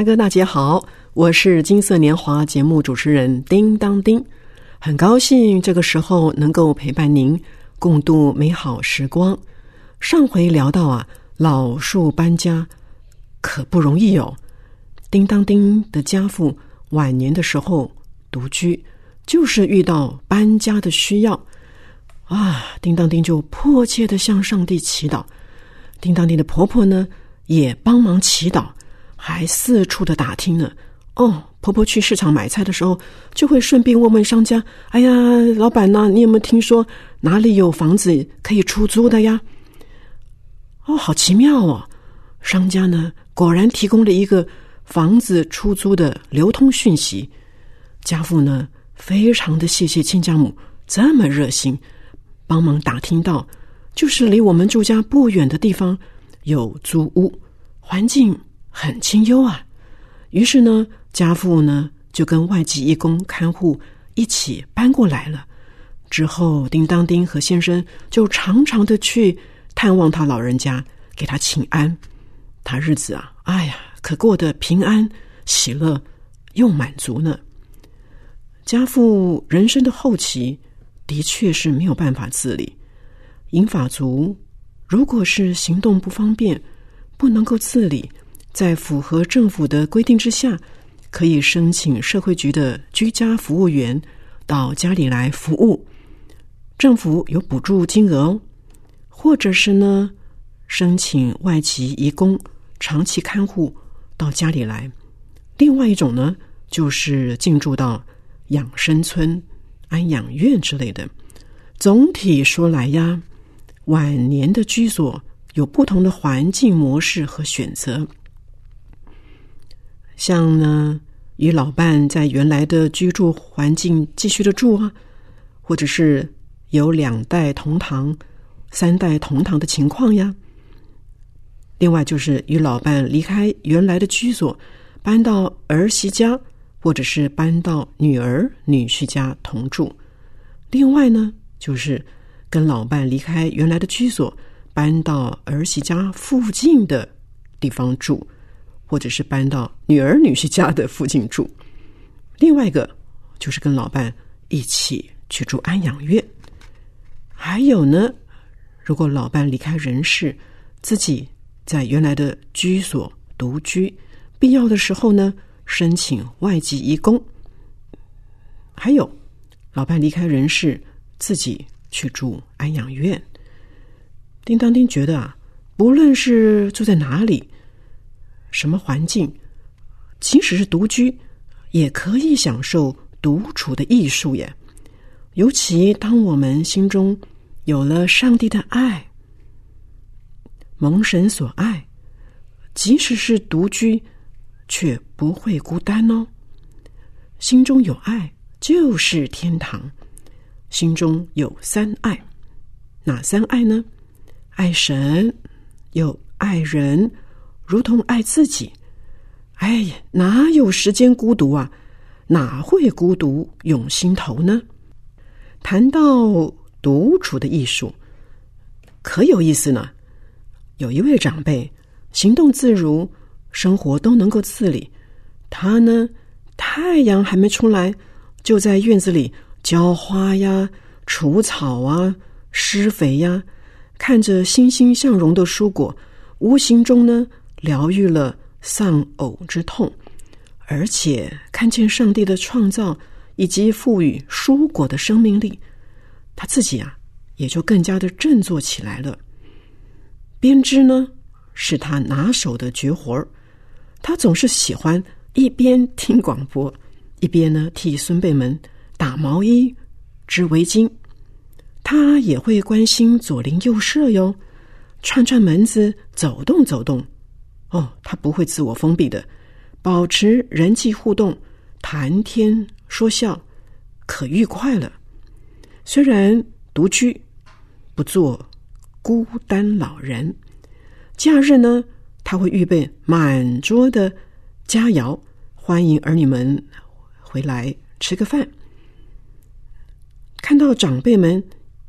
大哥大姐好，我是金色年华节目主持人叮当叮，很高兴这个时候能够陪伴您共度美好时光。上回聊到啊，老树搬家可不容易哦。叮当叮的家父晚年的时候独居，就是遇到搬家的需要啊，叮当叮就迫切的向上帝祈祷。叮当叮的婆婆呢，也帮忙祈祷。还四处的打听呢。哦，婆婆去市场买菜的时候，就会顺便问问商家：“哎呀，老板呐，你有没有听说哪里有房子可以出租的呀？”哦，好奇妙哦！商家呢，果然提供了一个房子出租的流通讯息。家父呢，非常的谢谢亲家母这么热心，帮忙打听到，就是离我们住家不远的地方有租屋，环境。很清幽啊，于是呢，家父呢就跟外籍义工看护一起搬过来了。之后，叮当丁和先生就常常的去探望他老人家，给他请安。他日子啊，哎呀，可过得平安、喜乐又满足呢。家父人生的后期的确是没有办法自理。银法族如果是行动不方便，不能够自理。在符合政府的规定之下，可以申请社会局的居家服务员到家里来服务，政府有补助金额哦。或者是呢，申请外籍移工长期看护到家里来。另外一种呢，就是进驻到养生村、安养院之类的。总体说来呀，晚年的居所有不同的环境模式和选择。像呢，与老伴在原来的居住环境继续的住啊，或者是有两代同堂、三代同堂的情况呀。另外就是与老伴离开原来的居所，搬到儿媳家，或者是搬到女儿女婿家同住。另外呢，就是跟老伴离开原来的居所，搬到儿媳家附近的地方住。或者是搬到女儿女婿家的附近住，另外一个就是跟老伴一起去住安养院，还有呢，如果老伴离开人世，自己在原来的居所独居，必要的时候呢，申请外籍移工，还有老伴离开人世，自己去住安养院。叮当叮觉得啊，不论是住在哪里。什么环境，即使是独居，也可以享受独处的艺术耶。尤其当我们心中有了上帝的爱，蒙神所爱，即使是独居，却不会孤单哦。心中有爱就是天堂。心中有三爱，哪三爱呢？爱神，有爱人。如同爱自己，哎呀，哪有时间孤独啊？哪会孤独涌心头呢？谈到独处的艺术，可有意思呢。有一位长辈，行动自如，生活都能够自理。他呢，太阳还没出来，就在院子里浇花呀、除草啊、施肥呀，看着欣欣向荣的蔬果，无形中呢。疗愈了丧偶之痛，而且看见上帝的创造以及赋予蔬果的生命力，他自己啊也就更加的振作起来了。编织呢是他拿手的绝活儿，他总是喜欢一边听广播，一边呢替孙辈们打毛衣、织围巾。他也会关心左邻右舍哟，串串门子，走动走动。哦，他不会自我封闭的，保持人际互动，谈天说笑，可愉快了。虽然独居，不做孤单老人。假日呢，他会预备满桌的佳肴，欢迎儿女们回来吃个饭。看到长辈们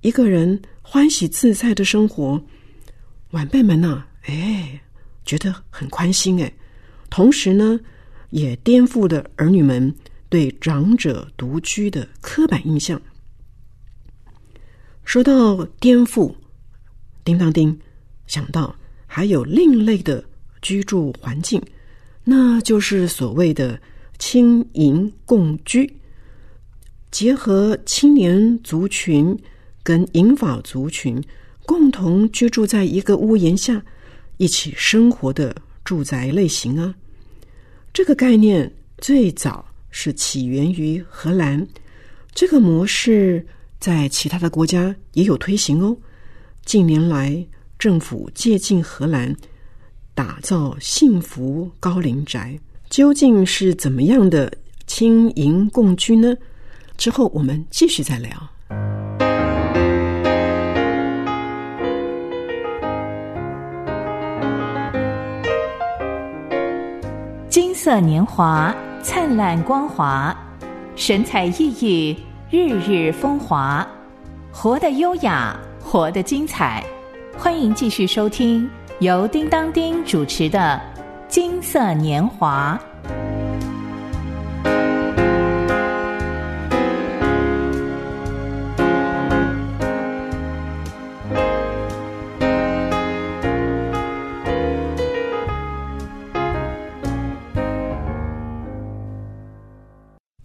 一个人欢喜自在的生活，晚辈们呢，哎，觉得很宽心哎。同时呢，也颠覆了儿女们对长者独居的刻板印象。说到颠覆，叮当叮，想到还有另类的居住环境，那就是所谓的轻盈共居，结合青年族群跟银发族群共同居住在一个屋檐下，一起生活的住宅类型啊。这个概念最早是起源于荷兰，这个模式。在其他的国家也有推行哦。近年来，政府借鉴荷兰，打造幸福高龄宅，究竟是怎么样的轻盈共居呢？之后我们继续再聊。色年华，灿烂光华，神采奕奕。日日风华，活得优雅，活得精彩。欢迎继续收听由叮当丁主持的《金色年华》。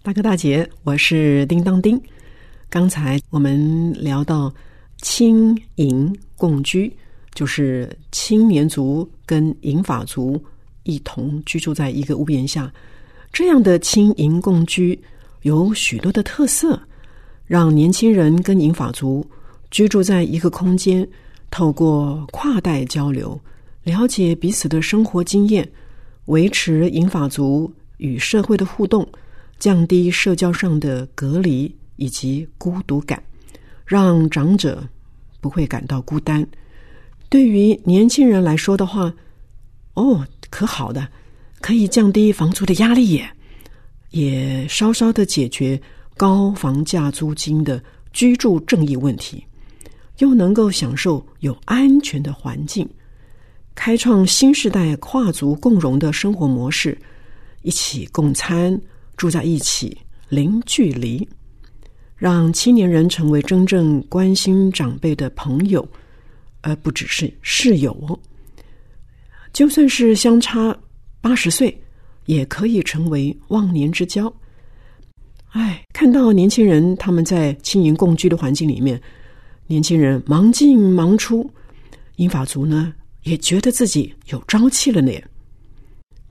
大哥大姐，我是叮当丁。刚才我们聊到青银共居，就是青年族跟银发族一同居住在一个屋檐下。这样的青银共居有许多的特色，让年轻人跟银发族居住在一个空间，透过跨代交流，了解彼此的生活经验，维持银发族与社会的互动。降低社交上的隔离以及孤独感，让长者不会感到孤单。对于年轻人来说的话，哦，可好的，可以降低房租的压力耶，也稍稍的解决高房价租金的居住正义问题，又能够享受有安全的环境，开创新时代跨族共荣的生活模式，一起共餐。住在一起，零距离，让青年人成为真正关心长辈的朋友，而不只是室友。就算是相差八十岁，也可以成为忘年之交。哎，看到年轻人他们在轻盈共居的环境里面，年轻人忙进忙出，英法族呢也觉得自己有朝气了呢。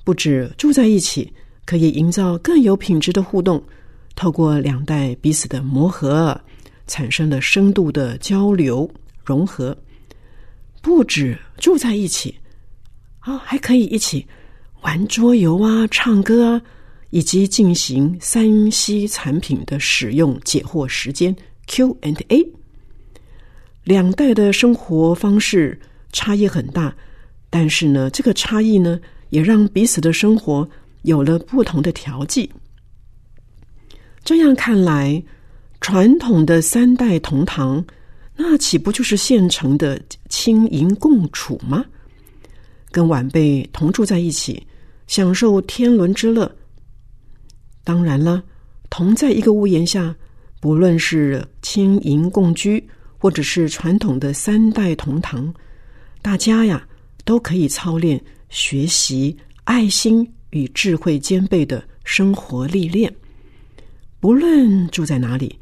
不止住在一起。可以营造更有品质的互动，透过两代彼此的磨合，产生了深度的交流融合。不止住在一起，啊，还可以一起玩桌游啊、唱歌啊，以及进行三 C 产品的使用解惑时间 Q and A。两代的生活方式差异很大，但是呢，这个差异呢，也让彼此的生活。有了不同的调剂，这样看来，传统的三代同堂，那岂不就是现成的轻盈共处吗？跟晚辈同住在一起，享受天伦之乐。当然了，同在一个屋檐下，不论是轻盈共居，或者是传统的三代同堂，大家呀，都可以操练学习爱心。与智慧兼备的生活历练，不论住在哪里，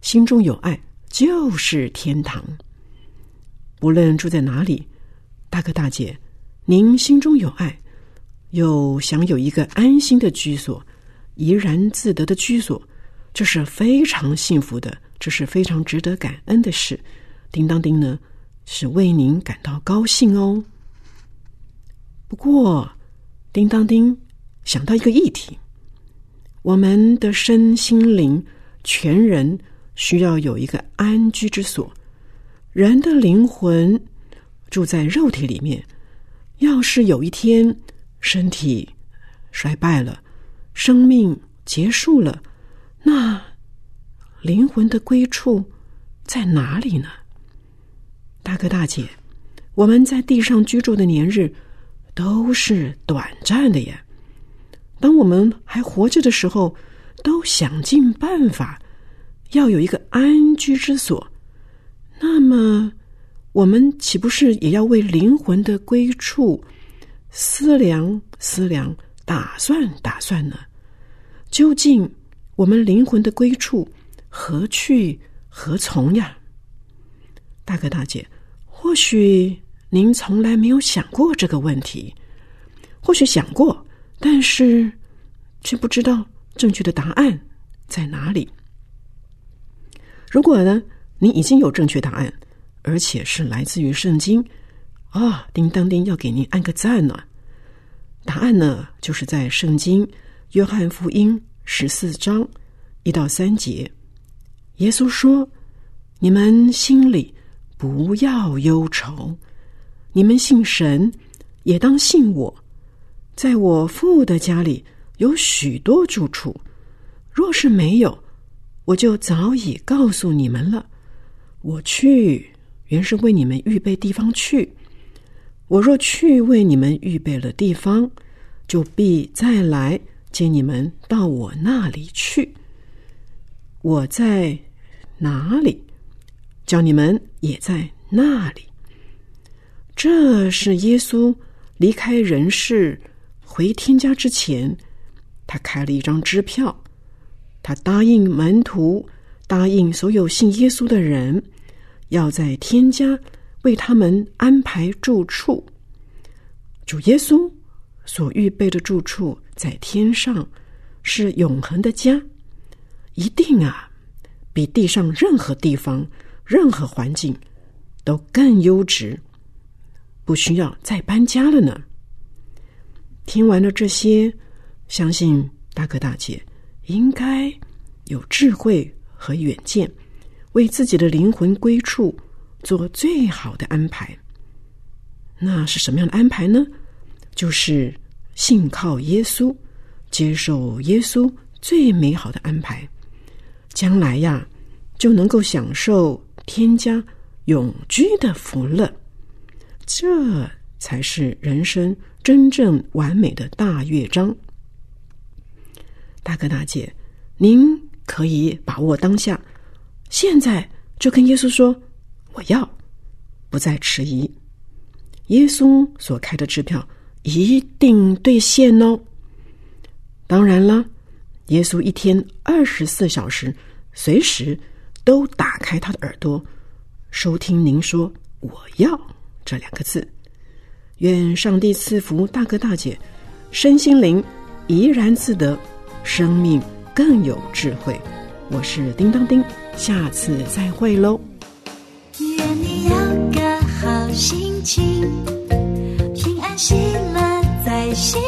心中有爱就是天堂。不论住在哪里，大哥大姐，您心中有爱，又想有一个安心的居所，怡然自得的居所，这是非常幸福的这是非常值得感恩的事。叮当叮呢，是为您感到高兴哦。不过，叮当叮想到一个议题：我们的身心灵全人需要有一个安居之所。人的灵魂住在肉体里面，要是有一天身体衰败了，生命结束了，那灵魂的归处在哪里呢？大哥大姐，我们在地上居住的年日都是短暂的呀。当我们还活着的时候，都想尽办法要有一个安居之所。那么，我们岂不是也要为灵魂的归处思量思量、打算打算呢？究竟我们灵魂的归处何去何从呀？大哥大姐，或许您从来没有想过这个问题，或许想过，但是却不知道正确的答案在哪里。如果呢？你已经有正确答案，而且是来自于圣经啊！叮当叮，要给您按个赞呢。答案呢，就是在圣经约翰福音十四章一到三节，耶稣说：“你们心里不要忧愁，你们信神也当信我。在我父的家里有许多住处，若是没有，我就早已告诉你们了。”我去，原是为你们预备地方去。我若去为你们预备了地方，就必再来接你们到我那里去。我在哪里，叫你们也在那里。这是耶稣离开人世回天家之前，他开了一张支票，他答应门徒。答应所有信耶稣的人，要在天家为他们安排住处。主耶稣所预备的住处在天上，是永恒的家，一定啊，比地上任何地方、任何环境都更优质，不需要再搬家了呢。听完了这些，相信大哥大姐应该有智慧。和远见，为自己的灵魂归处做最好的安排。那是什么样的安排呢？就是信靠耶稣，接受耶稣最美好的安排。将来呀，就能够享受天家永居的福乐。这才是人生真正完美的大乐章。大哥大姐，您。可以把握当下，现在就跟耶稣说：“我要，不再迟疑。”耶稣所开的支票一定兑现哦。当然了，耶稣一天二十四小时，随时都打开他的耳朵，收听您说“我要”这两个字。愿上帝赐福大哥大姐，身心灵怡然自得，生命。更有智慧，我是叮当叮，下次再会喽。愿你有个好心情，平安喜乐在心